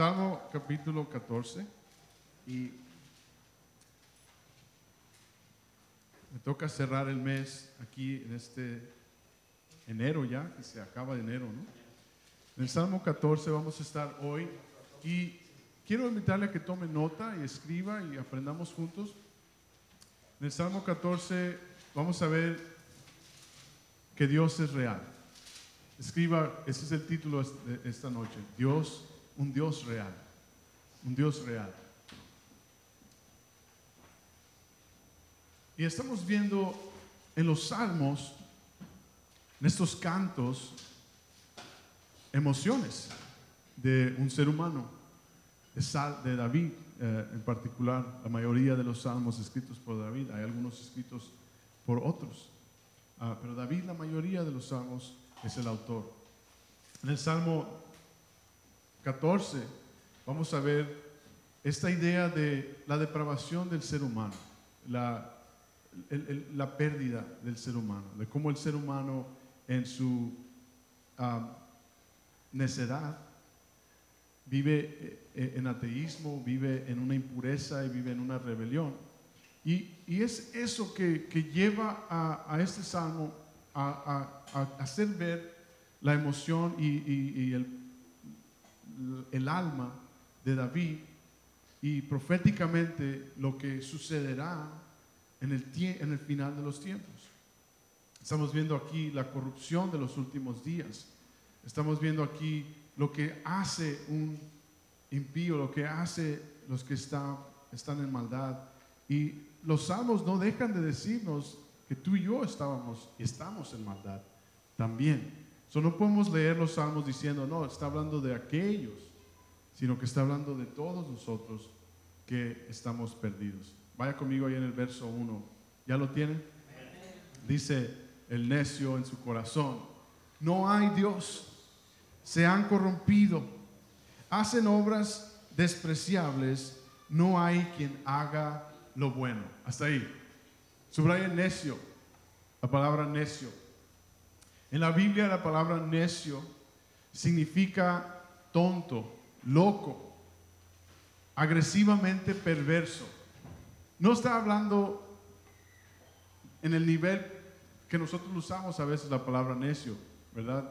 Salmo capítulo 14 y me toca cerrar el mes aquí en este enero ya, que se acaba de enero, ¿no? En el Salmo 14 vamos a estar hoy y quiero invitarle a que tome nota y escriba y aprendamos juntos. En el Salmo 14 vamos a ver que Dios es real. Escriba, ese es el título de esta noche, Dios, un Dios real, un Dios real. Y estamos viendo en los salmos, en estos cantos, emociones de un ser humano, de, David eh, en particular, la mayoría de los salmos escritos por David, hay algunos escritos por otros, ah, pero David la mayoría de los salmos es el autor. En el Salmo 14 vamos a ver esta idea de la depravación del ser humano, la, la pérdida del ser humano, de cómo el ser humano en su necedad vive eh, en ateísmo, vive en una impureza y vive en una rebelión. Y, y es eso que, que lleva a, a, este salmo a, a, hacer ver la emoción y, y, el, el, alma de David y proféticamente lo que sucederá en el, en el final de los tiempos. Estamos viendo aquí la corrupción de los últimos días. Estamos viendo aquí lo que hace un impío, lo que hace los que están, están en maldad. Y los salmos no dejan de decirnos que tú y yo estábamos y estamos en maldad también. So, no podemos leer los salmos diciendo, no, está hablando de aquellos, sino que está hablando de todos nosotros que estamos perdidos. Vaya conmigo ahí en el verso 1. ¿Ya lo tienen? Dice el necio en su corazón, no hay Dios, se han corrompido, hacen obras despreciables, no hay quien haga lo bueno. Hasta ahí. Subraya necio, la palabra necio. En la Biblia la palabra necio significa tonto, loco, agresivamente perverso. No está hablando en el nivel que nosotros usamos a veces la palabra necio, ¿verdad?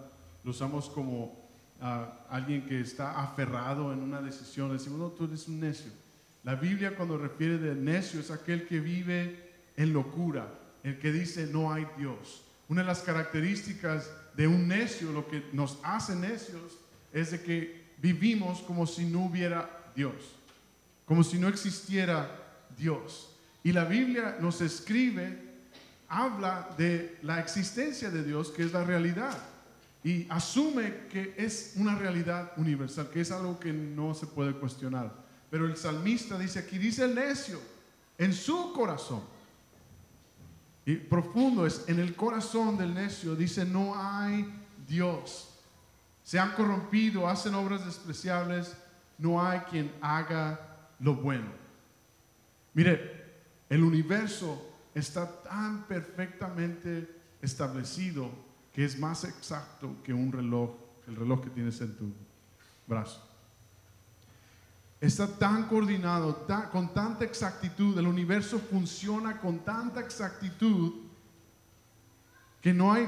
Lo usamos como ah, alguien que está aferrado en una decisión. Decimos, no, tú eres un necio. La Biblia cuando refiere de necio es aquel que vive en locura, el que dice no hay Dios. Una de las características de un necio, lo que nos hace necios, es de que vivimos como si no hubiera Dios, como si no existiera Dios. Y la Biblia nos escribe, habla de la existencia de Dios, que es la realidad, y asume que es una realidad universal, que es algo que no se puede cuestionar. Pero el salmista dice aquí, dice el necio, en su corazón, y profundo es en el corazón del necio, dice, no hay Dios. Se han corrompido, hacen obras despreciables, no hay quien haga lo bueno. Mire, el universo está tan perfectamente establecido que es más exacto que un reloj, el reloj que tienes en tu brazo está tan coordinado, con tanta exactitud, el universo funciona con tanta exactitud que no hay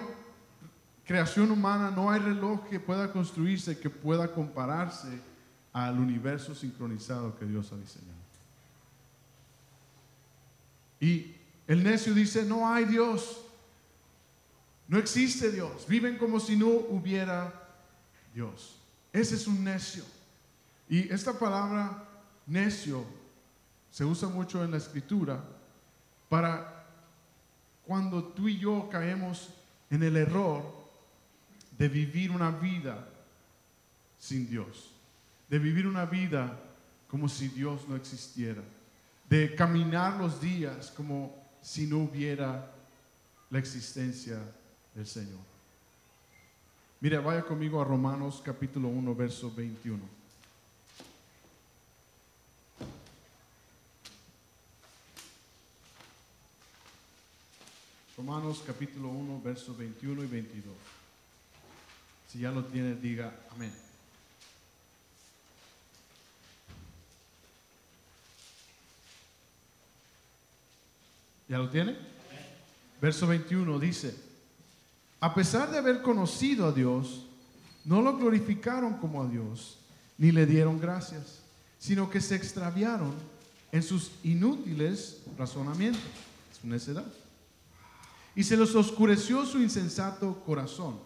creación humana, no hay reloj que pueda construirse, que pueda compararse al universo sincronizado que Dios ha diseñado. Y el necio dice, no hay Dios, no existe Dios, viven como si no hubiera Dios. Ese es un necio. Y esta palabra necio se usa mucho en la escritura para cuando tú y yo caemos en el error de vivir una vida sin Dios, de vivir una vida como si Dios no existiera, de caminar los días como si no hubiera la existencia del Señor. Mira, vaya conmigo a Romanos capítulo 1, verso 21. Romanos capítulo 1, versos 21 y 22. Si ya lo tiene, diga amén. ¿Ya lo tiene? Verso 21 dice, a pesar de haber conocido a Dios, no lo glorificaron como a Dios, ni le dieron gracias, sino que se extraviaron en sus inútiles razonamientos, su necedad y se les oscureció su insensato corazón.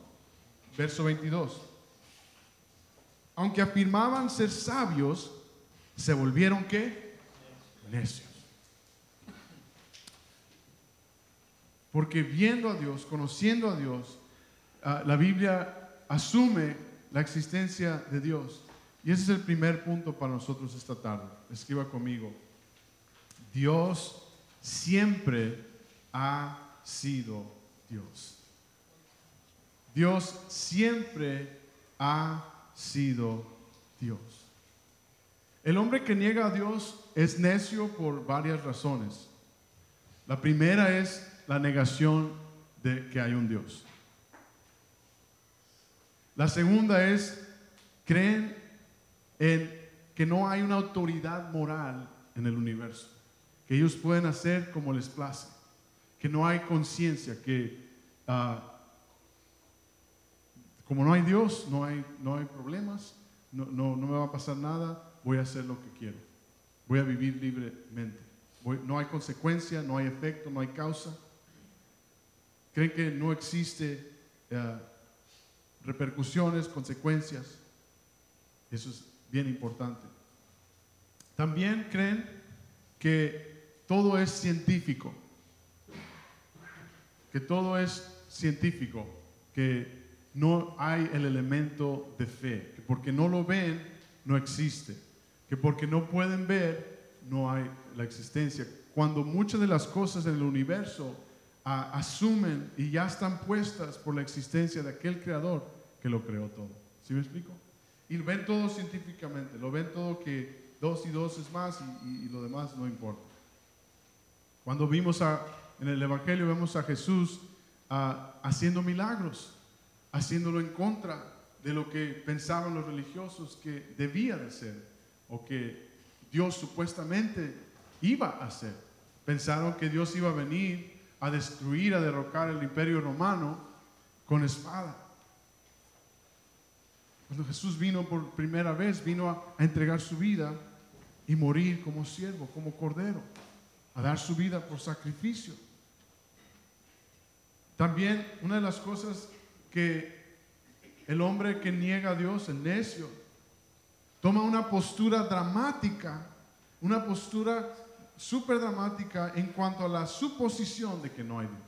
Verso 22. Aunque afirmaban ser sabios, se volvieron qué? Necios. Porque viendo a Dios, conociendo a Dios, ah, la Biblia asume la existencia de Dios. Y ese es el primer punto para nosotros esta tarde. Escriba conmigo. Dios siempre ha sido Dios. Dios siempre ha sido Dios. El hombre que niega a Dios es necio por varias razones. La primera es la negación de que hay un Dios. La segunda es, creen en que no hay una autoridad moral en el universo, que ellos pueden hacer como les place, que no hay conciencia, que ah, como no hay Dios, no hay, no hay problemas, no, no, no, me va a pasar nada, voy a hacer lo que quiero, voy a vivir libremente. no hay consecuencia, no hay efecto, no hay causa. Creen que no existe uh, repercusiones, consecuencias. Eso es bien importante. También creen que todo es científico, que todo es científico, que no hay el elemento de fe, que porque no lo ven, no existe, que porque no pueden ver, no hay la existencia. Cuando muchas de las cosas en el universo asumen y ya están puestas por la existencia de aquel creador que lo creó todo. ¿Sí me explico? Y lo ven todo científicamente, lo ven todo que dos y dos es más y, lo demás no importa. Cuando vimos a, en el Evangelio, vemos a Jesús haciendo milagros, haciéndolo en contra de lo que pensaban los religiosos que debía de ser o que Dios supuestamente iba a hacer. Pensaron que Dios iba a venir a destruir, a derrocar el imperio romano con espada. Cuando Jesús vino por primera vez, vino a, entregar su vida y morir como siervo, como cordero, a dar su vida por sacrificio. También una de las cosas que el hombre que niega a Dios, el necio, toma una postura dramática, una postura súper dramática en cuanto a la suposición de que no hay Dios.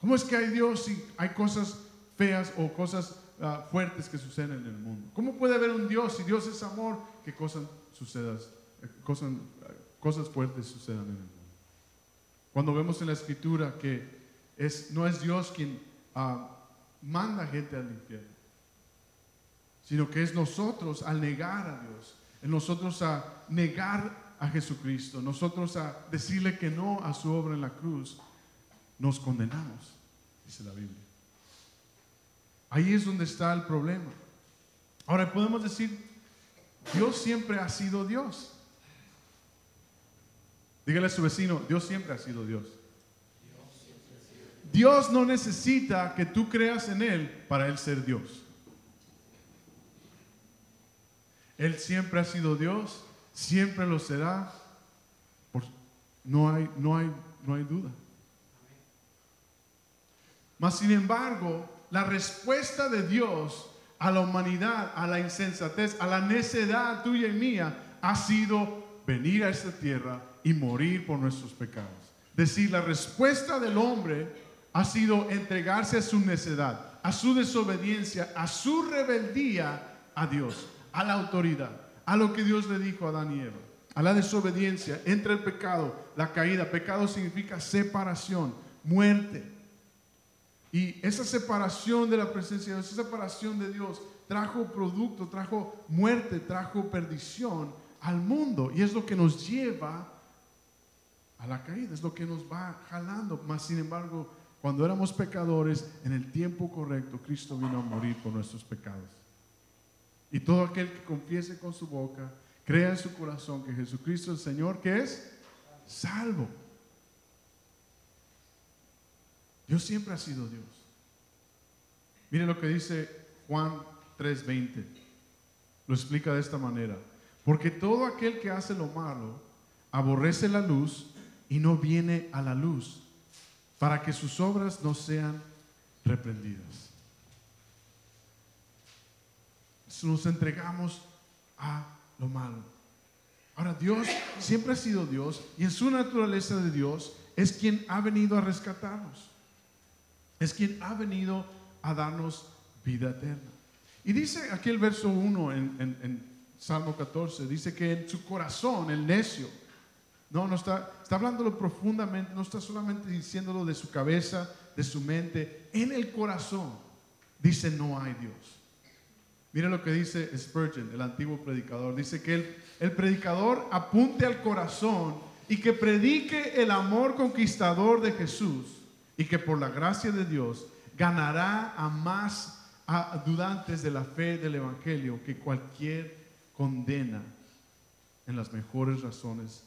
¿Cómo es que hay Dios si hay cosas feas o cosas ah, fuertes que suceden en el mundo? ¿Cómo puede haber un Dios si Dios es amor que cosas, sucedan, cosas, cosas fuertes sucedan en el mundo? Cuando vemos en la escritura que no es Dios quien uh, manda gente al infierno, sino que es nosotros al negar a Dios, nosotros a negar a Jesucristo, nosotros a decirle que no a su obra en la cruz, nos condenamos, dice la Biblia. Ahí es donde está el problema. Ahora podemos decir, Dios siempre ha sido Dios. Dígale a su vecino, Dios siempre ha sido Dios. Dios no necesita que tú creas en Él para Él ser Dios. Él siempre ha sido Dios siempre lo será. no, hay, no, hay, no hay duda. Mas, sin embargo, la respuesta de Dios a la humanidad, a la insensatez, a la necedad tuya y mía, ha sido venir a esta tierra y morir por nuestros pecados. Decir, la respuesta del hombre ha sido entregarse a su necedad, a su desobediencia, a su rebeldía a Dios, a la autoridad a lo que Dios le dijo a Adán y Eva, a la desobediencia, entre el pecado, la caída. Pecado significa separación, muerte. Y esa separación de la presencia de Dios, esa separación de Dios, trajo producto, trajo muerte, trajo perdición al mundo. Y es lo que nos lleva a la caída, es lo que nos va jalando. Mas, sin embargo, cuando éramos pecadores, en el tiempo correcto, Cristo vino a morir por nuestros pecados. Y todo aquel que confiese con su boca, crea en su corazón que Jesucristo es el Señor, que es salvo. Dios siempre ha sido Dios. Mire lo que dice Juan 3:20. Lo explica de esta manera. Porque todo aquel que hace lo malo aborrece la luz y no viene a la luz para que sus obras no sean reprendidas. Nos entregamos a lo malo. Ahora Dios siempre ha sido Dios y en su naturaleza de Dios es quien ha venido a rescatarnos. Es quien ha venido a darnos vida eterna. Y dice aquí el verso 1 en, en Salmo 14, dice que en su corazón el necio, no, no está, está hablándolo profundamente, no está solamente diciéndolo de su cabeza, de su mente, en el corazón dice no hay Dios. Mira lo que dice Spurgeon, el antiguo predicador. Dice que el, predicador apunte al corazón y que predique el amor conquistador de Jesús y que por la gracia de Dios ganará a más dudantes de la fe del Evangelio que cualquier condena en las mejores razones.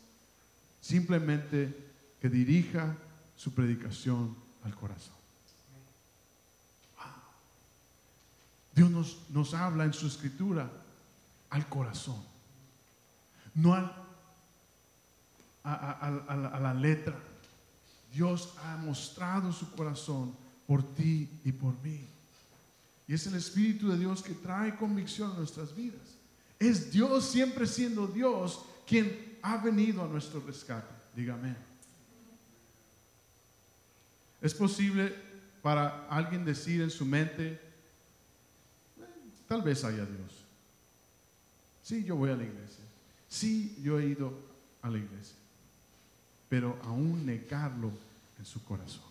Simplemente que dirija su predicación al corazón. Dios nos, nos habla en su escritura al corazón, no al, a, la letra. Dios ha mostrado su corazón por ti y por mí. Y es el Espíritu de Dios que trae convicción a nuestras vidas. Es Dios siempre siendo Dios quien ha venido a nuestro rescate. Dígame. Es posible para alguien decir en su mente, tal vez haya Dios. Sí, yo voy a la iglesia. Sí, yo he ido a la iglesia. Pero aún negarlo en su corazón.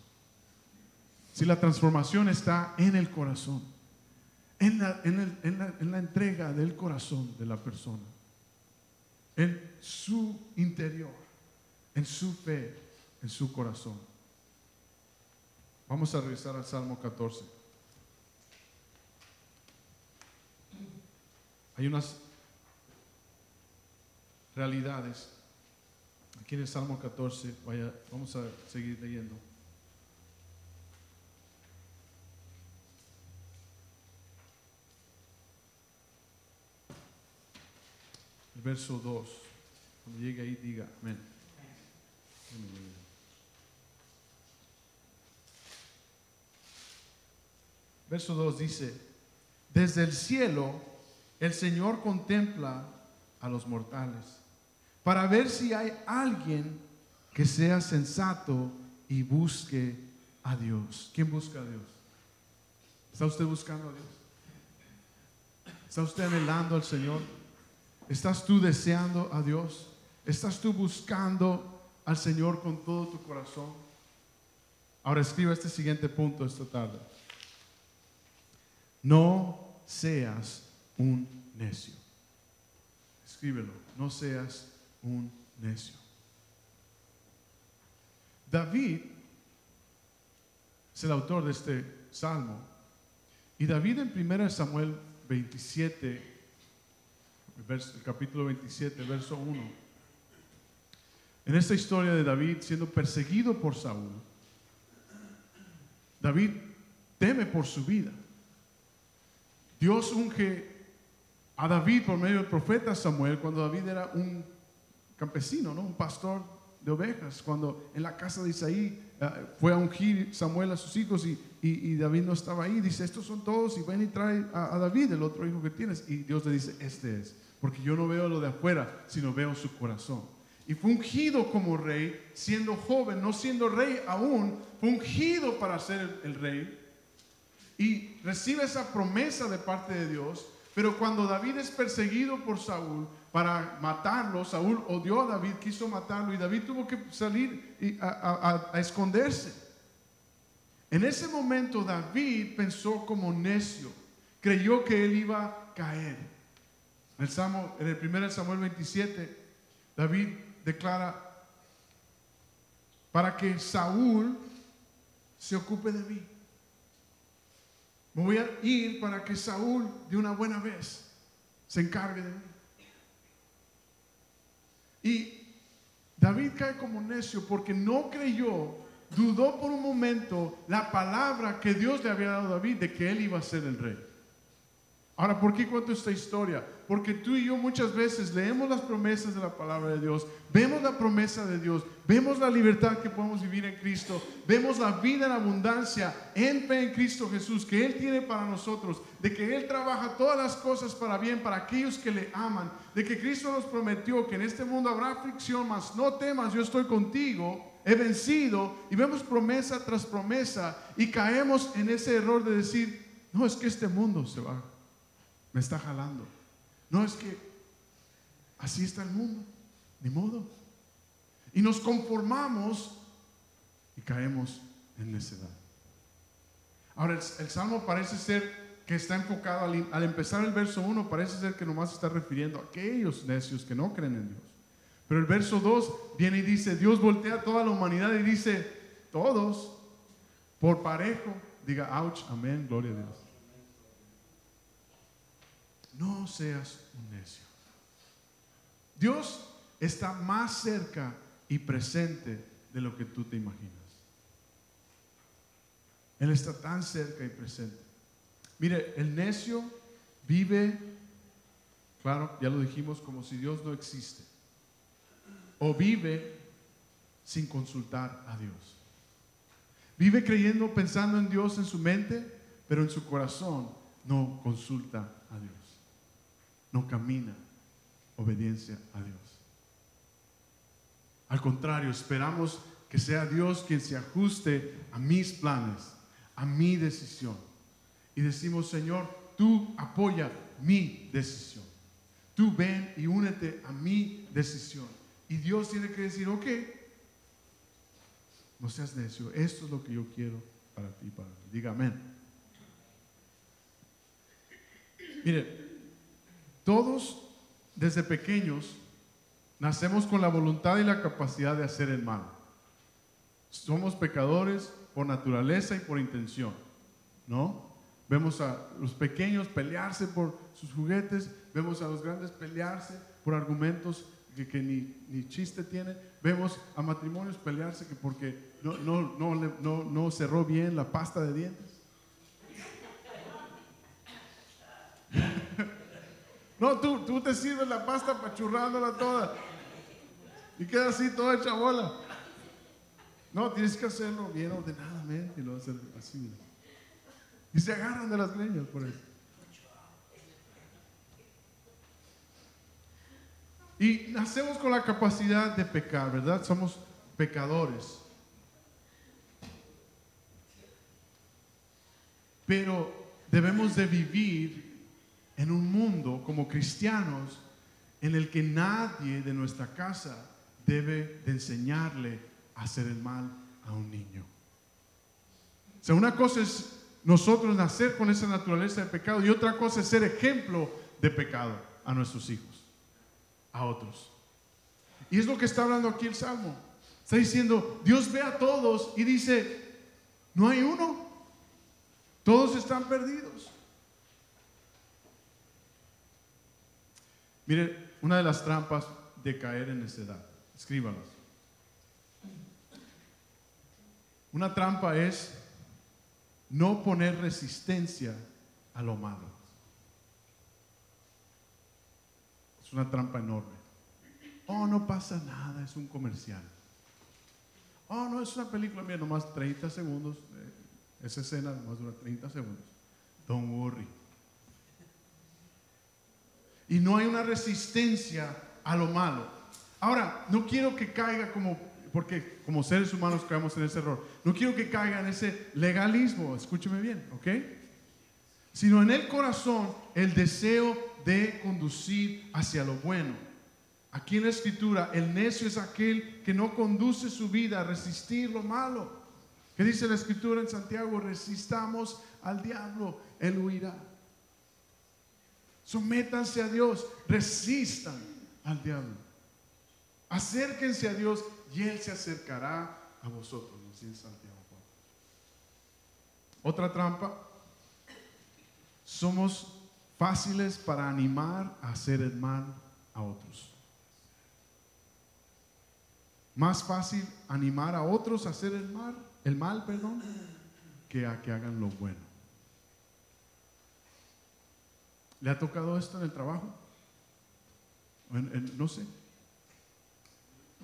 Si la transformación está en el corazón, en la, en la entrega del corazón de la persona, en su interior, en su fe, en su corazón. Vamos a regresar al Salmo 14. Hay unas realidades. Aquí en el Salmo 14, vaya, vamos a seguir leyendo. Verso 2. Cuando llegue ahí, diga amén. Verso 2 dice, desde el cielo el Señor contempla a los mortales para ver si hay alguien que sea sensato y busque a Dios. ¿Quién busca a Dios? ¿Está usted buscando a Dios? ¿Está usted anhelando al Señor? ¿Estás tú deseando a Dios? ¿Estás tú buscando al Señor con todo tu corazón? Ahora escriba este siguiente punto esta tarde. No seas un necio. Escríbelo, no seas un necio. David es el autor de este salmo. Y David en 1 Samuel 27, el capítulo 27, verso 1. En esta historia de David siendo perseguido por Saúl, David teme por su vida. Dios unge a David por medio del profeta Samuel cuando David era un campesino, ¿no? un pastor de ovejas, cuando en la casa de Isaí eh, fue a ungir Samuel a sus hijos y, David no estaba ahí, dice, estos son todos y ven y trae a, a, David, el otro hijo que tienes. Y Dios le dice, este es, porque yo no veo lo de afuera, sino veo su corazón. Y fue ungido como rey, siendo joven, no siendo rey aún, fue ungido para ser el rey y recibe esa promesa de parte de Dios. Pero cuando David es perseguido por Saúl para matarlo, Saúl odió a David, quiso matarlo y David tuvo que salir a, esconderse. En ese momento David pensó como necio, creyó que él iba a caer. El, en el 1 Samuel 27, David declara, para que Saúl se ocupe de mí. Me voy a ir para que Saúl de una buena vez se encargue de mí. Y David cae como necio porque no creyó dudó por un momento la palabra que Dios le había dado a David de que él iba a ser el rey. Ahora, ¿por qué cuento esta historia? Porque tú y yo muchas veces leemos las promesas de la palabra de Dios, vemos la promesa de Dios, vemos la libertad que podemos vivir en Cristo, vemos la vida en abundancia en fe en Cristo Jesús que Él tiene para nosotros, de que Él trabaja todas las cosas para bien para aquellos que le aman, de que Cristo nos prometió que en este mundo habrá aflicción, mas no temas, yo estoy contigo, he vencido, y vemos promesa tras promesa y caemos en ese error de decir, no, es que este mundo se va me está jalando. No es que así está el mundo, ni modo. Y nos conformamos y caemos en necedad. Ahora, el, salmo parece ser que está enfocado al, al, empezar el verso 1, parece ser que nomás está refiriendo a aquellos necios que no creen en Dios. Pero el verso 2 viene y dice, Dios voltea a toda la humanidad y dice, todos, por parejo, diga, ouch, amén, gloria a Dios no seas un necio. Dios está más cerca y presente de lo que tú te imaginas. Él está tan cerca y presente. Mire, el necio vive, claro, ya lo dijimos, como si Dios no existe. O vive sin consultar a Dios. Vive creyendo, pensando en Dios en su mente, pero en su corazón no consulta a Dios no camina obediencia a Dios. Al contrario, esperamos que sea Dios quien se ajuste a mis planes, a mi decisión. Y decimos, Señor, tú apoya mi decisión. Tú ven y únete a mi decisión. Y Dios tiene que decir, ok, no seas necio, esto es lo que yo quiero para ti, mí. Diga amén. Mire, todos desde pequeños nacemos con la voluntad y la capacidad de hacer el mal. Somos pecadores por naturaleza y por intención, ¿no? Vemos a los pequeños pelearse por sus juguetes, vemos a los grandes pelearse por argumentos que, ni, ni, chiste tienen, vemos a matrimonios pelearse que porque no, no, no, no, no cerró bien la pasta de dientes. No, tú, tú te sirves la pasta pachurrándola toda. Y queda así toda hecha bola. No, tienes que hacerlo bien ordenadamente y lo hacer así. Y se agarran de las leñas por eso. Y nacemos con la capacidad de pecar, ¿verdad? Somos pecadores. Pero debemos de vivir en un mundo como cristianos en el que nadie de nuestra casa debe de enseñarle a hacer el mal a un niño. O sea, una cosa es nosotros nacer con esa naturaleza de pecado y otra cosa es ser ejemplo de pecado a nuestros hijos, a otros. Y es lo que está hablando aquí el Salmo. Está diciendo, Dios ve a todos y dice, no hay uno, todos están perdidos. Mire, una de las trampas de caer en necedad, escríbalas. Una trampa es no poner resistencia a lo malo. Es una trampa enorme. Oh, no pasa nada, es un comercial. Oh, no, es una película, mira, nomás 30 segundos. Eh, esa escena nomás dura 30 segundos. Don't worry y no hay una resistencia a lo malo. Ahora, no quiero que caiga como, porque como seres humanos caemos en ese error, no quiero que caiga en ese legalismo, escúcheme bien, ¿ok? Sino en el corazón el deseo de conducir hacia lo bueno. Aquí en la escritura, el necio es aquel que no conduce su vida a resistir lo malo. ¿Qué dice la escritura en Santiago? Resistamos al diablo, él huirá. Sométanse a Dios, resistan al diablo. Acérquense a Dios y Él se acercará a vosotros, dice Santiago. Otra trampa, somos fáciles para animar a hacer el mal a otros. Más fácil animar a otros a hacer el mal el mal, perdón, que a que hagan lo bueno. ¿Le ha tocado esto en el trabajo? no sé.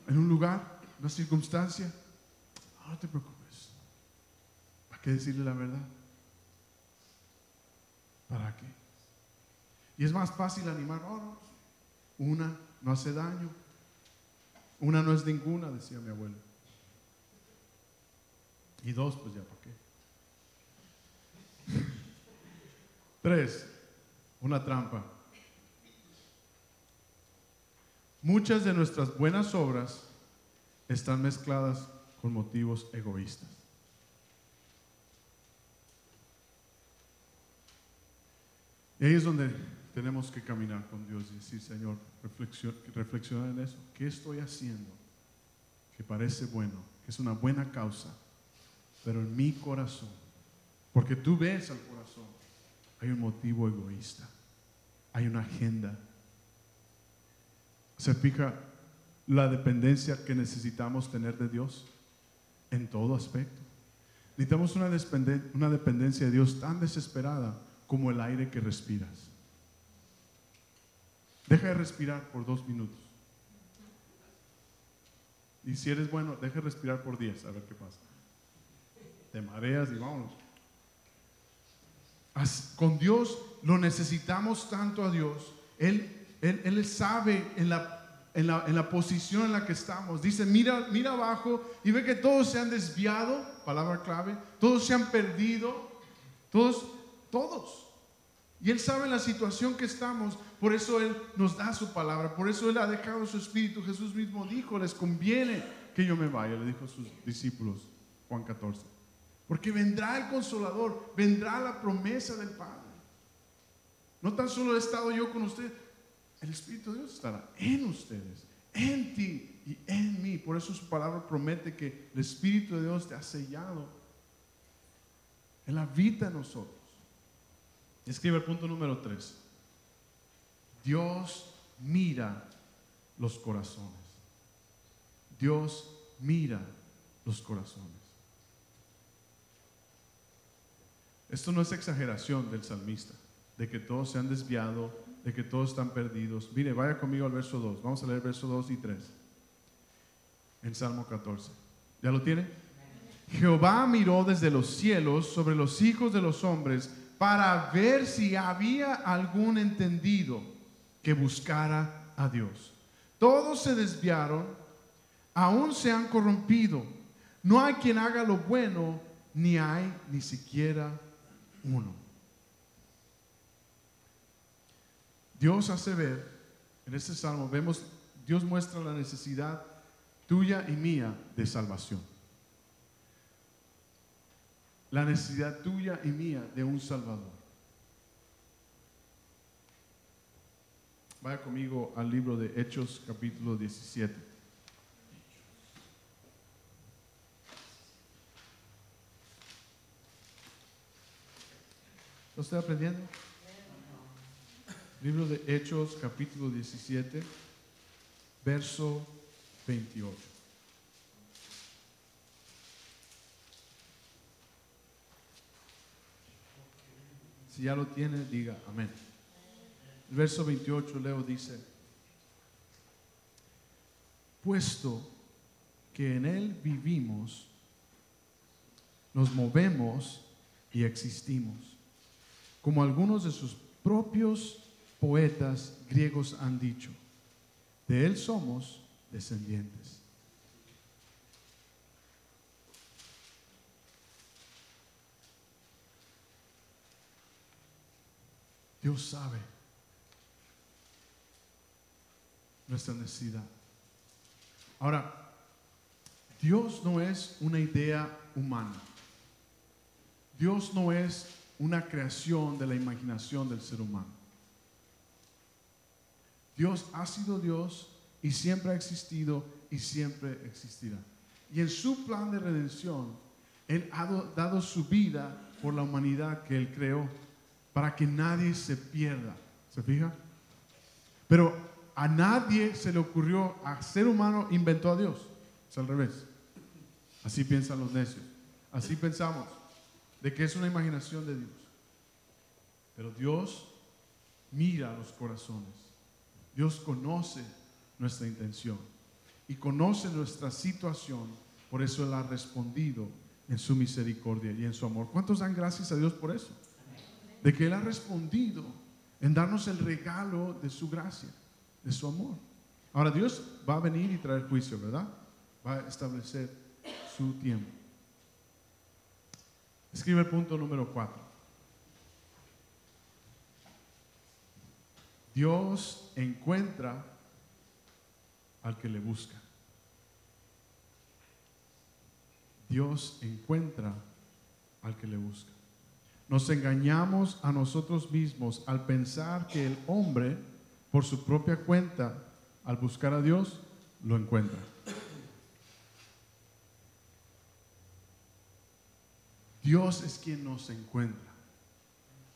En un lugar, una circunstancia. No te preocupes. ¿Para qué decirle la verdad? ¿Para qué? Y es más fácil animar. una no hace daño. Una no es ninguna, decía mi abuelo. Y dos, pues ya, ¿para qué? Tres, una trampa. Muchas de nuestras buenas obras están mezcladas con motivos egoístas. Y ahí es donde tenemos que caminar con Dios y decir, Señor, reflexionar en eso. ¿Qué estoy haciendo que parece bueno, que es una buena causa, pero en mi corazón, porque tú ves al corazón, hay un motivo egoísta, hay una agenda. ¿Se fija la dependencia que necesitamos tener de Dios en todo aspecto? Necesitamos una, una dependencia de Dios tan desesperada como el aire que respiras. Deja de respirar por dos minutos. Y si eres bueno, deja de respirar por diez, a ver qué pasa. Te mareas y vámonos. Con Dios lo necesitamos tanto a Dios. Él, él, sabe en la, en, la, en la, posición en la que estamos. Dice, mira, mira abajo y ve que todos se han desviado, palabra clave, todos se han perdido, todos, todos. Y Él sabe la situación que estamos, por eso Él nos da su palabra, por eso Él ha dejado su espíritu. Jesús mismo dijo, les conviene que yo me vaya, le dijo a sus discípulos, Juan 14. Porque vendrá el consolador, vendrá la promesa del Padre. No tan solo he estado yo con usted, el Espíritu de Dios estará en ustedes, en ti y en mí. Por eso su palabra promete que el Espíritu de Dios te ha sellado. en la vida de nosotros. Escribe el punto número 3. Dios mira los corazones. Dios mira los corazones. Esto no es exageración del salmista, de que todos se han desviado, de que todos están perdidos. Mire, vaya conmigo al verso 2. Vamos a leer verso 2 y 3. En Salmo 14. ¿Ya lo tiene? Jehová miró desde los cielos sobre los hijos de los hombres para ver si había algún entendido que buscara a Dios. Todos se desviaron, aún se han corrompido. No hay quien haga lo bueno, ni hay ni siquiera uno. Dios hace ver, en este salmo vemos, Dios muestra la necesidad tuya y mía de salvación la necesidad tuya y mía de un Salvador. Vaya conmigo al libro de Hechos capítulo 17. ¿Lo estoy aprendiendo? Libro de Hechos capítulo 17, verso 28. Si ya lo tiene, diga amén. Verso 28, Leo dice, puesto que en Él vivimos, nos movemos y existimos, como algunos de sus propios poetas griegos han dicho, de Él somos descendientes. Dios sabe nuestra necesidad. Ahora, Dios no es una idea humana. Dios no es una creación de la imaginación del ser humano. Dios ha sido Dios y siempre ha existido y siempre existirá. Y en su plan de redención, Él ha dado su vida por la humanidad que Él creó para que nadie se pierda. ¿Se fija? Pero a nadie se le ocurrió, a ser humano inventó a Dios. Es al revés. Así piensan los necios. así pensamos, de que es una imaginación de Dios. Pero Dios mira los corazones. Dios conoce nuestra intención y conoce nuestra situación. Por eso Él ha respondido en su misericordia y en su amor. ¿Cuántos dan gracias a Dios por eso? De que Él ha respondido en darnos el regalo de su gracia, de su amor. Ahora Dios va a venir y traer juicio, ¿verdad? Va a establecer su tiempo. Escribe el punto número cuatro. Dios encuentra al que le busca. Dios encuentra al que le busca. Nos engañamos a nosotros mismos al pensar que el hombre, por su propia cuenta, al buscar a Dios, lo encuentra. Dios es quien nos encuentra.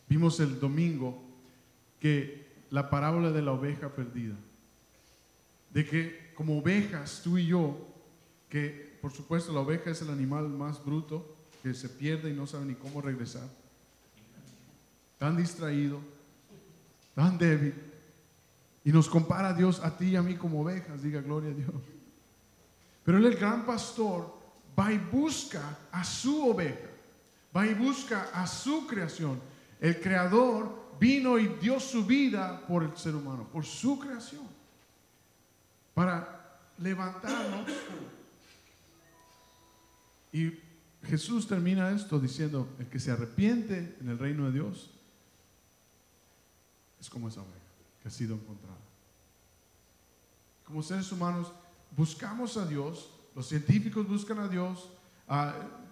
Vimos el domingo que la parábola de la oveja perdida, de que como ovejas, tú y yo, que por supuesto la oveja es el animal más bruto, que se pierde y no sabe ni cómo regresar, tan distraído, tan débil, y nos compara a Dios a ti y a mí como ovejas, diga gloria a Dios. Pero él, el gran pastor, va y busca a su oveja, va y busca a su creación. El creador vino y dio su vida por el ser humano, por su creación, para levantarnos. Y Jesús termina esto diciendo, el que se arrepiente en el reino de Dios es como esa oveja que ha sido encontrada. Como seres humanos buscamos a Dios, los científicos buscan a Dios,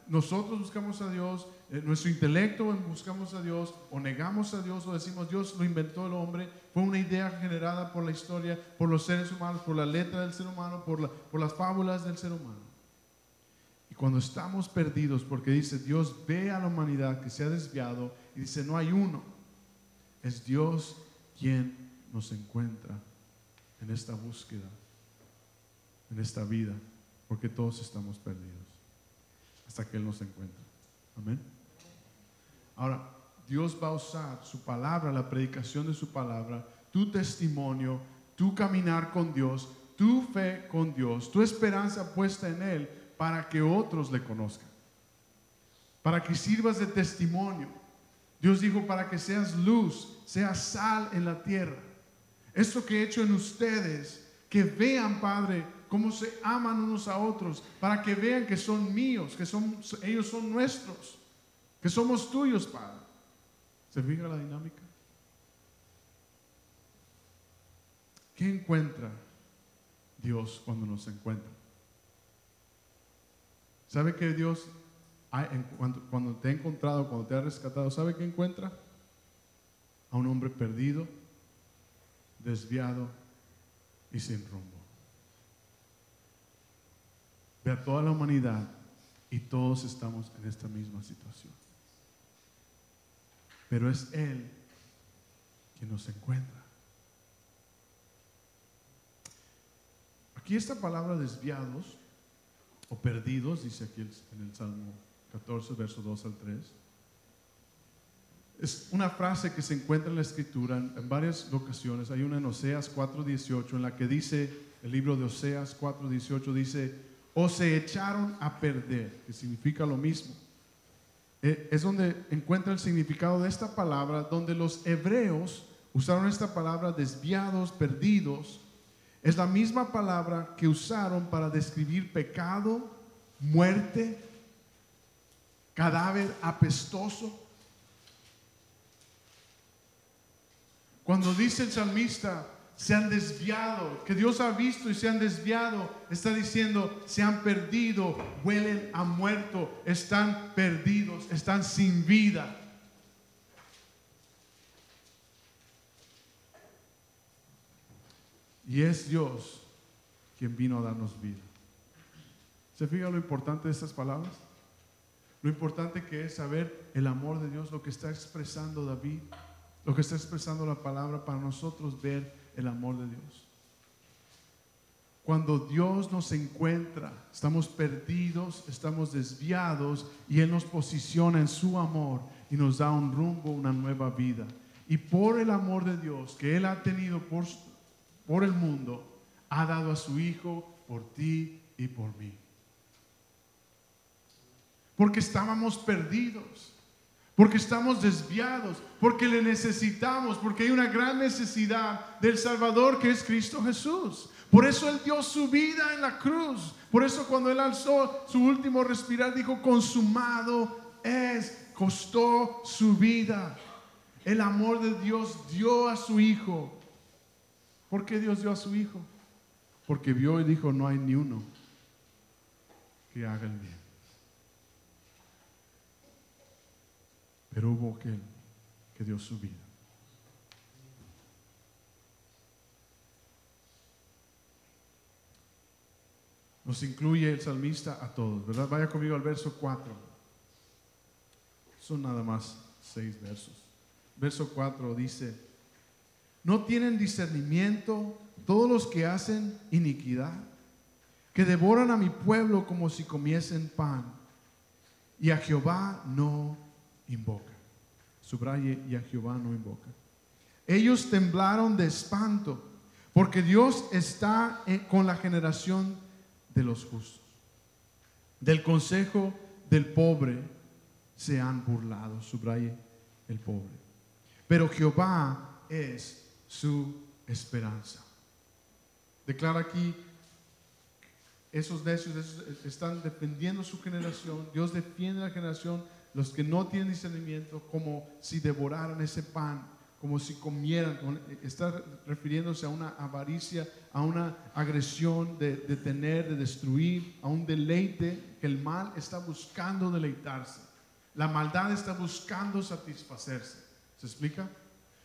nosotros buscamos a Dios, eh, nuestro intelecto buscamos a Dios, o negamos a Dios, o decimos Dios lo inventó el hombre, fue una idea generada por la historia, por los seres humanos, por la letra del ser humano, por, por las fábulas del ser humano. Y cuando estamos perdidos, porque dice Dios ve a la humanidad que se ha desviado y dice no hay uno, es Dios quien nos encuentra en esta búsqueda, en esta vida, porque todos estamos perdidos hasta que Él nos encuentre. Amén. Ahora, Dios va a usar su palabra, la predicación de su palabra, tu testimonio, tu caminar con Dios, tu fe con Dios, tu esperanza puesta en Él para que otros le conozcan, para que sirvas de testimonio. Dios dijo para que seas luz, seas sal en la tierra. Esto que he hecho en ustedes, que vean, Padre, cómo se aman unos a otros, para que vean que son míos, que son, ellos son nuestros, que somos tuyos, Padre. ¿Se fija la dinámica? ¿Qué encuentra Dios cuando nos encuentra? ¿Sabe que Dios, cuando, te ha encontrado, cuando te ha rescatado, ¿sabe qué encuentra? A un hombre perdido, desviado y sin rumbo ve a toda la humanidad y todos estamos en esta misma situación. Pero es Él quien nos encuentra. Aquí esta palabra desviados o perdidos, dice aquí en el Salmo 14, verso 2 al 3. Es una frase que se encuentra en la escritura en, varias ocasiones. Hay una en Oseas 4.18 en la que dice, el libro de Oseas 4.18 dice, o se echaron a perder, que significa lo mismo. Eh, es donde encuentra el significado de esta palabra, donde los hebreos usaron esta palabra desviados, perdidos. Es la misma palabra que usaron para describir pecado, muerte, cadáver apestoso. Cuando dice el salmista, se han desviado, que Dios ha visto y se han desviado, está diciendo, se han perdido, huelen a muerto, están perdidos, están sin vida. Y es Dios quien vino a darnos vida. ¿Se fija lo importante de estas palabras? Lo importante que es saber el amor de Dios, lo que está expresando David, lo que está expresando la palabra para nosotros ver el amor de Dios. cuando Dios nos encuentra, estamos perdidos, estamos desviados y Él nos posiciona en su amor y nos da un rumbo, una nueva vida. Y por el amor de Dios que Él ha tenido por, por el mundo, ha dado a su Hijo por ti y por mí. Porque estábamos perdidos, porque estamos desviados, porque le necesitamos, porque hay una gran necesidad del Salvador que es Cristo Jesús. Por eso Él dio su vida en la cruz. Por eso cuando Él alzó su último respirar dijo, consumado es, costó su vida. El amor de Dios dio a su Hijo. ¿Por qué Dios dio a su Hijo? Porque vio y dijo, no hay ni uno que haga el bien. Pero hubo aquel que dio su vida. Nos incluye el salmista a todos, ¿verdad? Vaya conmigo al verso 4. Son nada más seis versos. Verso 4 dice, no tienen discernimiento todos los que hacen iniquidad, que devoran a mi pueblo como si comiesen pan, y a Jehová no invoca. Subraye, y a Jehová no invoca. Ellos temblaron de espanto, porque Dios está con la generación de los justos. Del consejo del pobre se han burlado, subraye el pobre. Pero Jehová es su esperanza. Declara aquí, esos necios están defendiendo su generación, Dios defiende la generación, los que no tienen discernimiento, como si devoraran ese pan como si comieran, está refiriéndose a una avaricia, a una agresión de, de, tener, de destruir, a un deleite que el mal está buscando deleitarse. La maldad está buscando satisfacerse. ¿Se explica?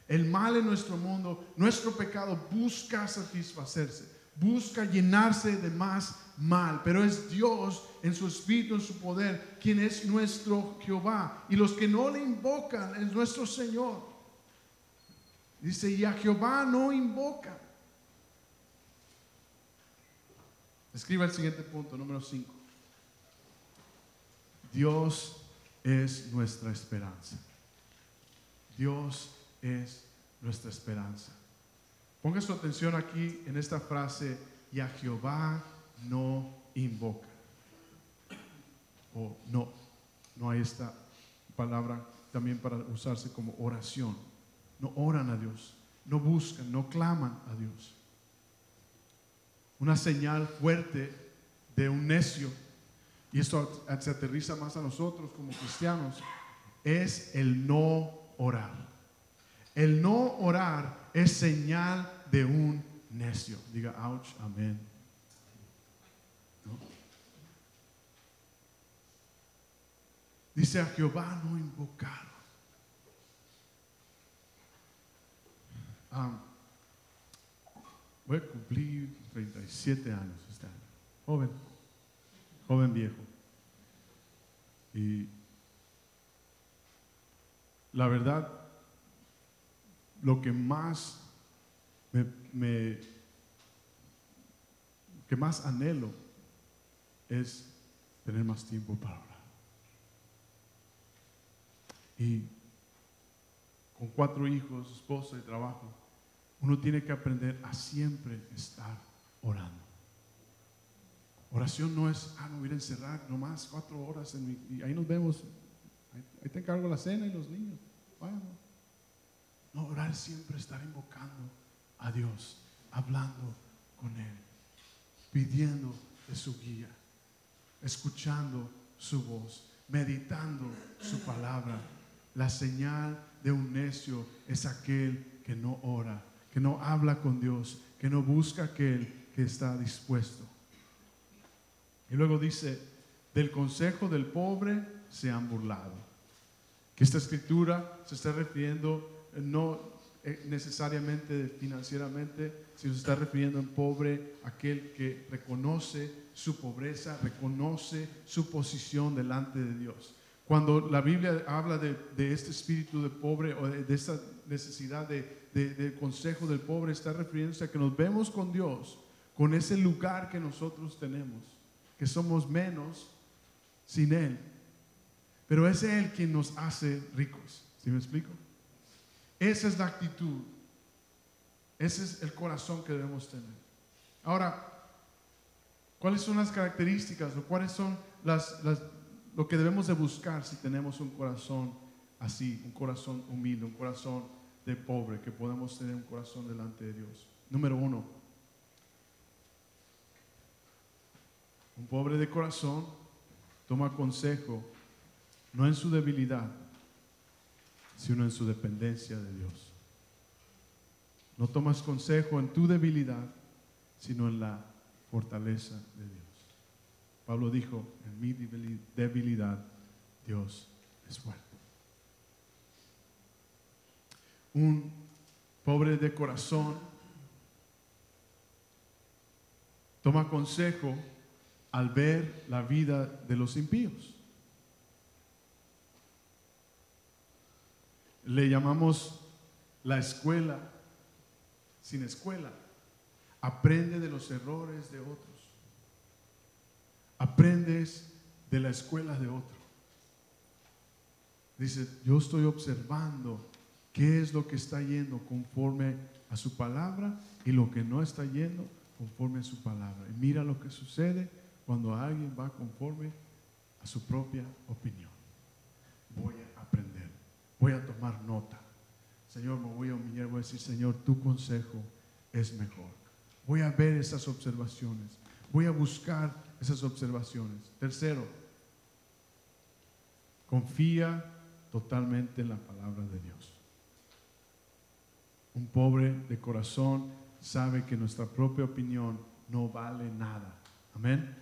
El mal en nuestro mundo, nuestro pecado busca satisfacerse, busca llenarse de más mal, pero es Dios en su espíritu, en su poder, quien es nuestro Jehová. Y los que no le invocan es nuestro Señor. Dice, y a Jehová no invoca. Escriba el siguiente punto, número 5. Dios es nuestra esperanza. Dios es nuestra esperanza. Ponga su atención aquí en esta frase, y a Jehová no invoca. O no, no hay esta palabra también para usarse como oración no oran a Dios, no buscan, no claman a Dios. Una señal fuerte de un necio, y esto se aterriza más a nosotros como cristianos, es el no orar. El no orar es señal de un necio. Diga, ouch, amén. Dice a Jehová no invocar. Ah, voy a cumplir 37 años este año. Joven, joven viejo. Y la verdad, lo que más me, que más anhelo es tener más tiempo para orar. Y con cuatro hijos, esposa y trabajo, uno tiene que aprender a siempre estar orando. Oración no es, ah, me voy a encerrar nomás cuatro horas en y ahí nos vemos. Ahí, te encargo la cena y los niños. No, orar siempre estar invocando a Dios, hablando con Él, pidiendo de su guía, escuchando su voz, meditando su palabra. La señal de un necio es aquel que no ora que no habla con Dios, que no busca aquel que está dispuesto. Y luego dice, del consejo del pobre se han burlado. Que esta escritura se está refiriendo eh, no eh, necesariamente financieramente, sino se está refiriendo en pobre aquel que reconoce su pobreza, reconoce su posición delante de Dios. Cuando la Biblia habla de, este espíritu de pobre o de, de esta necesidad de, consejo del pobre está refiriéndose a que nos vemos con Dios con ese lugar que nosotros tenemos, que somos menos sin Él. Pero es Él quien nos hace ricos. ¿Sí me explico? Esa es la actitud. Ese es el corazón que debemos tener. Ahora, ¿cuáles son las características o cuáles son las, lo que debemos de buscar si tenemos un corazón así, un corazón humilde, un corazón de pobre, que podemos tener un corazón delante de Dios? Número uno, un pobre de corazón toma consejo no en su debilidad, sino en su dependencia de Dios. No tomas consejo en tu debilidad, sino en la fortaleza de Dios. Pablo dijo, en mi debilidad Dios es fuerte. Un pobre de corazón toma consejo al ver la vida de los impíos. Le llamamos la escuela sin escuela. Aprende de los errores de otros. Aprendes de la escuela de otro. Dice, yo estoy observando qué es lo que está yendo conforme a su palabra y lo que no está yendo conforme a su palabra. Y mira lo que sucede cuando alguien va conforme a su propia opinión. Voy a aprender, voy a tomar nota. Señor, me voy a humillar, voy a decir, Señor, tu consejo es mejor. Voy a ver esas observaciones, voy a buscar esas observaciones. Tercero, confía totalmente en la palabra de Dios. Un pobre de corazón sabe que nuestra propia opinión no vale nada. Amén.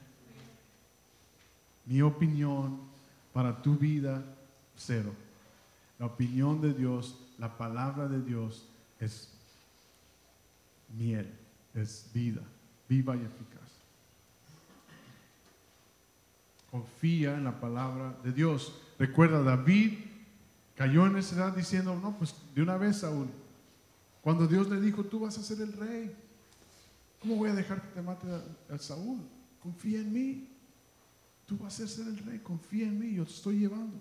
Mi opinión para tu vida, cero. La opinión de Dios, la palabra de Dios es miel, es vida, viva y eficaz. Confía en la palabra de Dios. Recuerda, David cayó en necesidad diciendo, no, pues de una vez, Saúl, cuando Dios le dijo, tú vas a ser el rey, ¿cómo voy a dejar que te mate a Saúl? Confía en mí. Tú vas a ser el rey, confía en mí, yo te estoy llevando.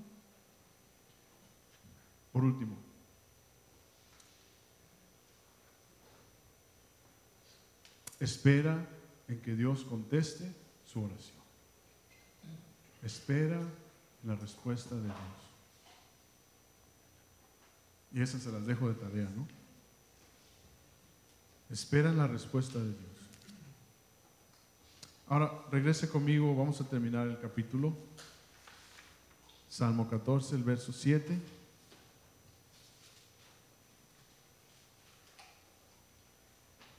Por último, espera en que Dios conteste su oración. Espera la respuesta de Dios. Y esas se las dejo de tarea, ¿no? Espera la respuesta de Dios. Ahora, regrese conmigo, vamos a terminar el capítulo. Salmo 14, el verso 7.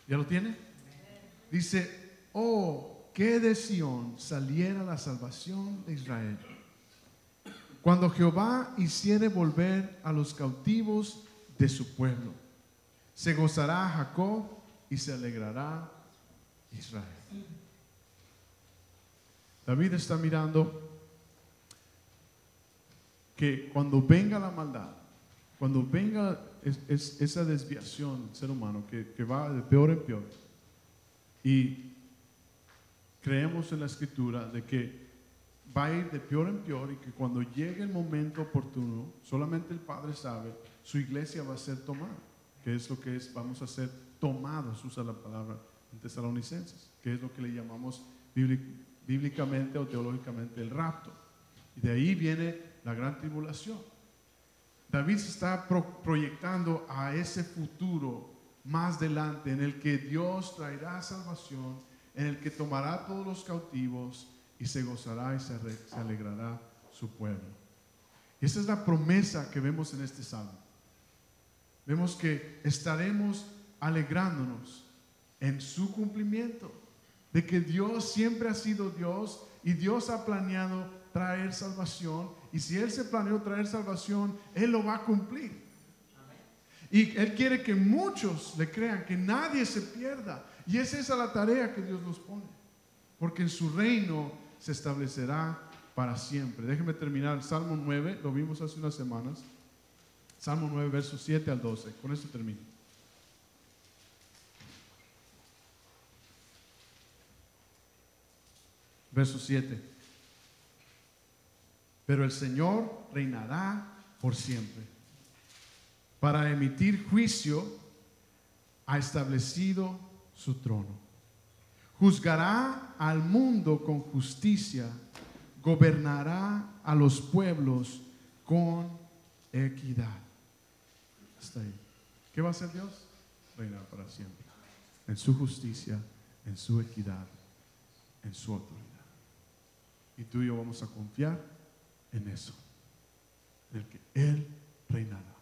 ¿Ya lo tiene? Dice, oh, que de Sión saliera la salvación de Israel. Cuando Jehová hiciere volver a los cautivos de su pueblo, se gozará Jacob y se alegrará Israel. David está mirando que cuando venga la maldad, cuando venga esa desviación del ser humano que, que va de peor en peor, y creemos en la escritura de que va a ir de peor en peor y que cuando llegue el momento oportuno, solamente el Padre sabe, su iglesia va a ser tomada, que es lo que es, vamos a ser tomados, usa la palabra en tesalonicenses, que es lo que le llamamos bíblicamente o teológicamente el rapto. Y de ahí viene la gran tribulación. David se está proyectando a ese futuro más adelante en el que Dios traerá salvación, en el que tomará a todos los cautivos y se gozará y se, se alegrará su pueblo. Y esa es la promesa que vemos en este salmo. Vemos que estaremos alegrándonos en su cumplimiento de que Dios siempre ha sido Dios y Dios ha planeado traer salvación. Y si Él se planeó traer salvación, Él lo va a cumplir. Y Él quiere que muchos le crean, que nadie se pierda. Y es esa la tarea que Dios nos pone. Porque en su reino se establecerá para siempre. Déjenme terminar. Salmo 9, lo vimos hace unas semanas. Salmo 9, versos 7 al 12. Con eso termino. Verso 7. Pero el Señor reinará por siempre. Para emitir juicio ha establecido su trono. Juzgará al mundo con justicia, gobernará a los pueblos con equidad. Hasta ahí. ¿Qué va a hacer Dios? Reinar para siempre. En su justicia, en su equidad, en su autoridad. Y tú y yo vamos a confiar en eso, en el que Él reinará.